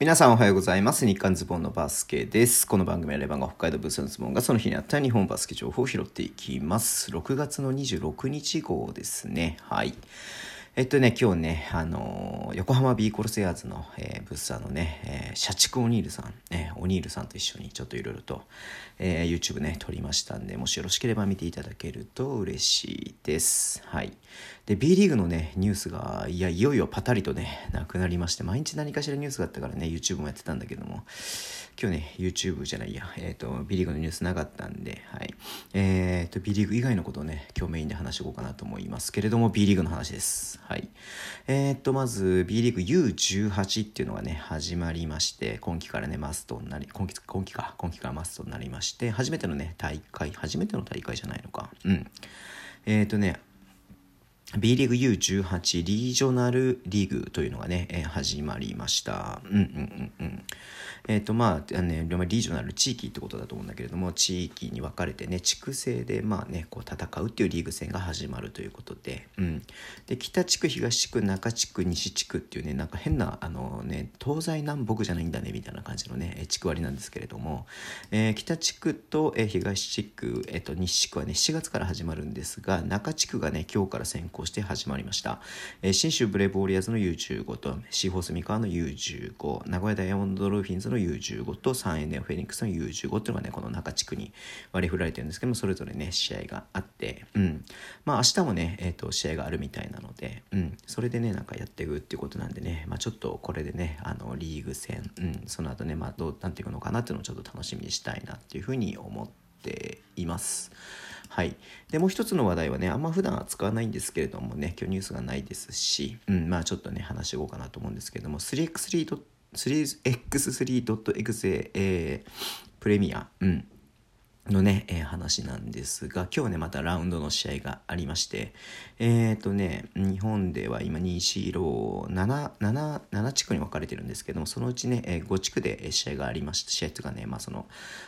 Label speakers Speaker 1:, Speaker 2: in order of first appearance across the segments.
Speaker 1: 皆さんおはようございます。日刊ズボンのバスケです。この番組はレバンが北海道ブースのズボンがその日にあった日本バスケ情報を拾っていきます。6月の26日号ですね。はい。えっとね、今日ね、あの、横浜ビーコルセアーズの、えー、ブッサーのね、えー、社畜オニールさん、えー、オニールさんと一緒にちょっといろいろと、えー、YouTube ね、撮りましたんで、もしよろしければ見ていただけると嬉しいです。はい。で、B リーグのね、ニュースが、いや、いよいよパタリとね、なくなりまして、毎日何かしらニュースがあったからね、YouTube もやってたんだけども、今日ね、YouTube じゃないや、えっ、ー、と、B リーグのニュースなかったんで、はい。えっ、ー、と、B リーグ以外のことをね、今日メインで話していこうかなと思いますけれども、B リーグの話です。はい。えっ、と、まず、B リーグ U18 っていうのがね、始まりまして、今季からね、マストになり、今季、今季か、今季からマストになりまして、初めてのね、大会、初めての大会じゃないのか。うん。えっ、とね、B リーグ U18 リージョナルリーグというのがね、えー、始まりました。うんうんうんうん。えっ、ー、とまあ、ね、リージョナル地域ってことだと思うんだけれども、地域に分かれてね、地区制でまあね、こう戦うっていうリーグ戦が始まるということで、うん。で、北地区、東地区、中地区、西地区っていうね、なんか変な、あのね、東西南北じゃないんだね、みたいな感じのね、地区割りなんですけれども、えー、北地区と、えー、東地区、えっ、と、西地区はね、7月から始まるんですが、中地区がね、今日から先行行して始まりました。えー、新州ブレイブウォリアーズの U15 と、シーホース三河の U15、名古屋ダイヤモンドドルフィンズの U15 と、3円ネオフェニックスの U15 っていうのがね、この中地区に割り振られてるんですけども、それぞれね、試合があって、うん。まあ明日もね、えっ、ー、と、試合があるみたいなので、うん。それでね、なんかやっていくっていうことなんでね、まあちょっとこれでね、あの、リーグ戦、うん、その後ね、まあどうなっていくのかなっていうのをちょっと楽しみにしたいなっていうふうに思ってています。はい。で、もう一つの話題はね、あんま普段は使わないんですけれどもね、今日ニュースがないですし、うん、まあちょっとね、話していこうかなと思うんですけれども、3x3. 3x3.exe、え、プレミア、うん、のね、えー、話なんですが、今日ね、またラウンドの試合がありまして、えっ、ー、とね、日本では今2、4、6、7、7、7地区に分かれてるんですけども、そのうちね、えー、5地区で試合がありました、試合というかね、まあその、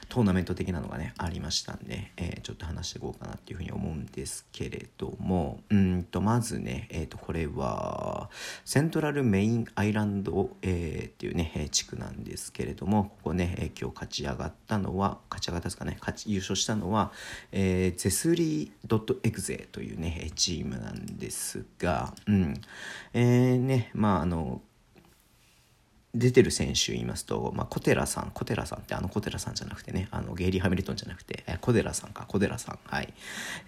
Speaker 1: トーナメント的なのがね、ありましたんで、えー、ちょっと話していこうかなっていうふうに思うんですけれども、うんと、まずね、えっ、ー、と、これは、セントラルメインアイランド、えー、っていうね、地区なんですけれども、ここね、今日勝ち上がったのは、勝ち上がったですかね、勝ち優勝したのは、えー、ゼスリー .exe というね、チームなんですが、うん。えー、ね、まあ、あの、出てる選手言いますと、まあ、小寺さん、小寺さんってあの小寺さんじゃなくてね、あのゲイリー・ハミルトンじゃなくて、え小寺さんか、小寺さん、はい。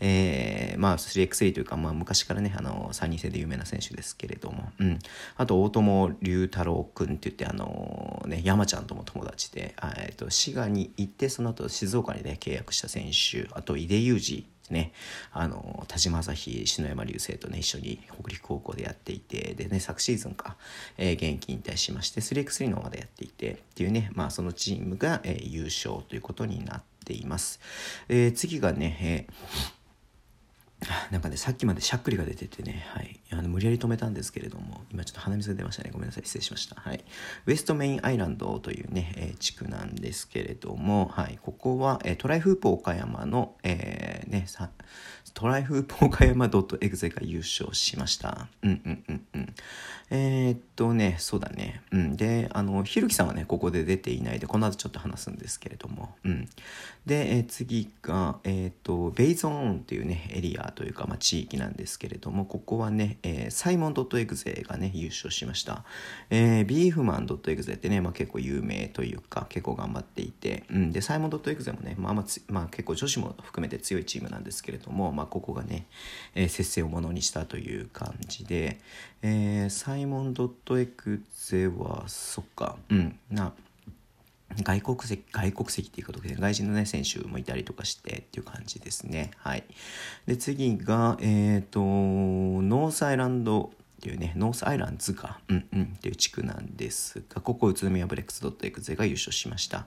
Speaker 1: えー、まあ 3x3 というか、まあ昔からね、あの、3人制で有名な選手ですけれども、うん。あと、大友龍太郎くんって言って、あの、ね、山ちゃんとも友達で、えっ、と、滋賀に行って、その後静岡にね、契約した選手、あと、井出裕二、ね、あの、田島朝日、篠山流星とね、一緒に北陸高校でやっていて、でね、昨シーズンか、えー、現役引退しまして、3x3 のまでやっていて、っていうね、まあそのチームが、えー、優勝ということになっています。えー、次がね、えーなんかね、さっきまでしゃっくりが出ててね、はい。あの無理やり止めたんですけれども、今ちょっと鼻水が出ましたね。ごめんなさい。失礼しました。はい。ウエストメインアイランドというね、えー、地区なんですけれども、はい。ここは、えー、トライフープ岡山の、えー、ね、さ、トライフープ岡山 .exe が優勝しました。うんうんうんうん。えー、っとね、そうだね。うん。で、あの、ひるきさんはね、ここで出ていないで、この後ちょっと話すんですけれども、うん。で、えー、次が、え、っと、ベイゾーンっていうね、エリアというか、まあ、地域なんですけれども、ここはね、えー、サイモン .exe がね、優勝しました。えー、ビーフマン .exe ってね、まあ、結構有名というか、結構頑張っていて、うん。で、サイモン .exe もね、まあ、まあ、まあ、結構女子も含めて強いチームなんですけれども、まあ、ここがね、えー、接戦をものにしたという感じで、えー、サイモン .exe は、そっか、うん、な、外国籍、外国籍っていうことで、外人のね、選手もいたりとかしてっていう感じですね。はい。で、次が、えっ、ー、と、ノースアイランドっていうね、ノースアイランズか、うんうんっていう地区なんですが、ここ宇都宮ブレックス .exe が優勝しました。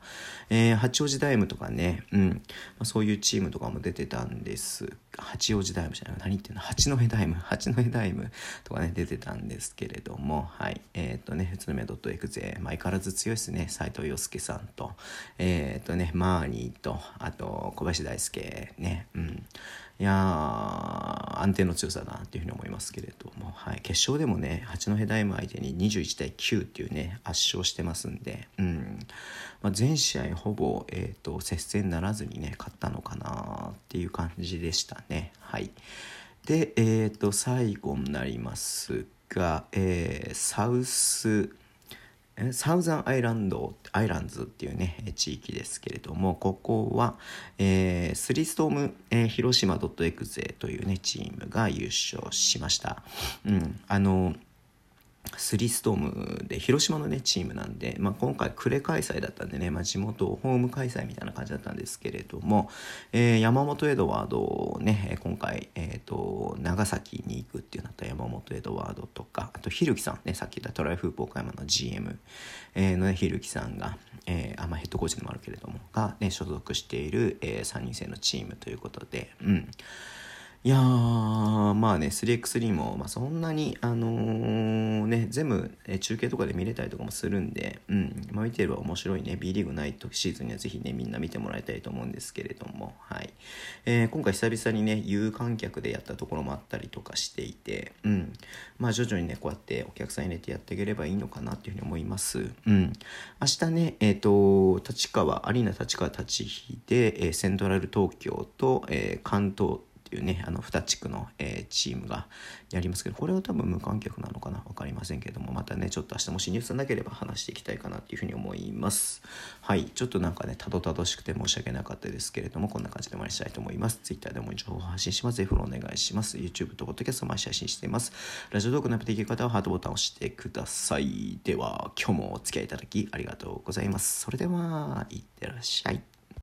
Speaker 1: えー、八王子ダイムとかね、うん、まあ、そういうチームとかも出てたんです八王子ダイムじゃない、何言ってんの？八戸ダイム、八戸ダイムとかね、出てたんですけれども、はい。えっ、ー、とね、宇都宮 .exe、まあ、相変わらず強いですね、斎藤洋介さんと、えっ、ー、とね、マーニーと、あと、小林大輔ね、うん。いや安定の強さだなっていうふうに思いますけれども、はい、決勝でもね八戸大夢相手に21対9っていうね圧勝してますんで、うん。まあ、全試合ほぼ、えーと、接戦ならずにね勝ったのかなっていう感じでしたね。はい。で、えーと、最後になりますが、えー、サウスサウザンアイランド、アイランズっていうね、地域ですけれども、ここは、えー、スリストーム、えー、広島 .exe というね、チームが優勝しました。うん、あの、スリーストームで広島のねチームなんで、まあ、今回呉開催だったんでね、まあ、地元ホーム開催みたいな感じだったんですけれども、えー、山本エドワードをね今回、えーと、長崎に行くっていうなった山本エドワードとかあとひるきさんねさっき言ったトライフープ岡山の GM、のねひるきさんが、えーあまあ、ヘッドコーチでもあるけれどもが、ね、所属している、えー、3人制のチームということでうん。いやー、まあね、3x3 も、まあ、そんなに、あのー、ね、全部、え中継とかで見れたりとかもするんで、うん、まあ、見てれば面白いね、B リーグナイトシーズンにはぜひね、みんな見てもらいたいと思うんですけれども、はい。えー、今回久々にね、有観客でやったところもあったりとかしていて、うん、まあ、徐々にね、こうやってお客さん入れてやっていければいいのかなっていうふうに思います。うん。明日ね、えっ、ー、と、立川、アリーナ立川立ちで、えー、セントラル東京と、えー、関東、いうね、あの2地区の、えー、チームがやりますけど、これは多分無観客なのかな？分かりませんけども、またね、ちょっと明日もしニュースなければ話していきたいかなっていうふうに思います。はい、ちょっとなんかね、たどたどしくて申し訳なかったですけれども、こんな感じで終わりしたいと思います。Twitter でも情報発信します。ぜひフォローお願いします。YouTube と Podcast 毎日配信しています。ラジオトークのアップできる方はハートボタンを押してください。では、今日もお付き合いいただきありがとうございます。それでは、いってらっしゃい。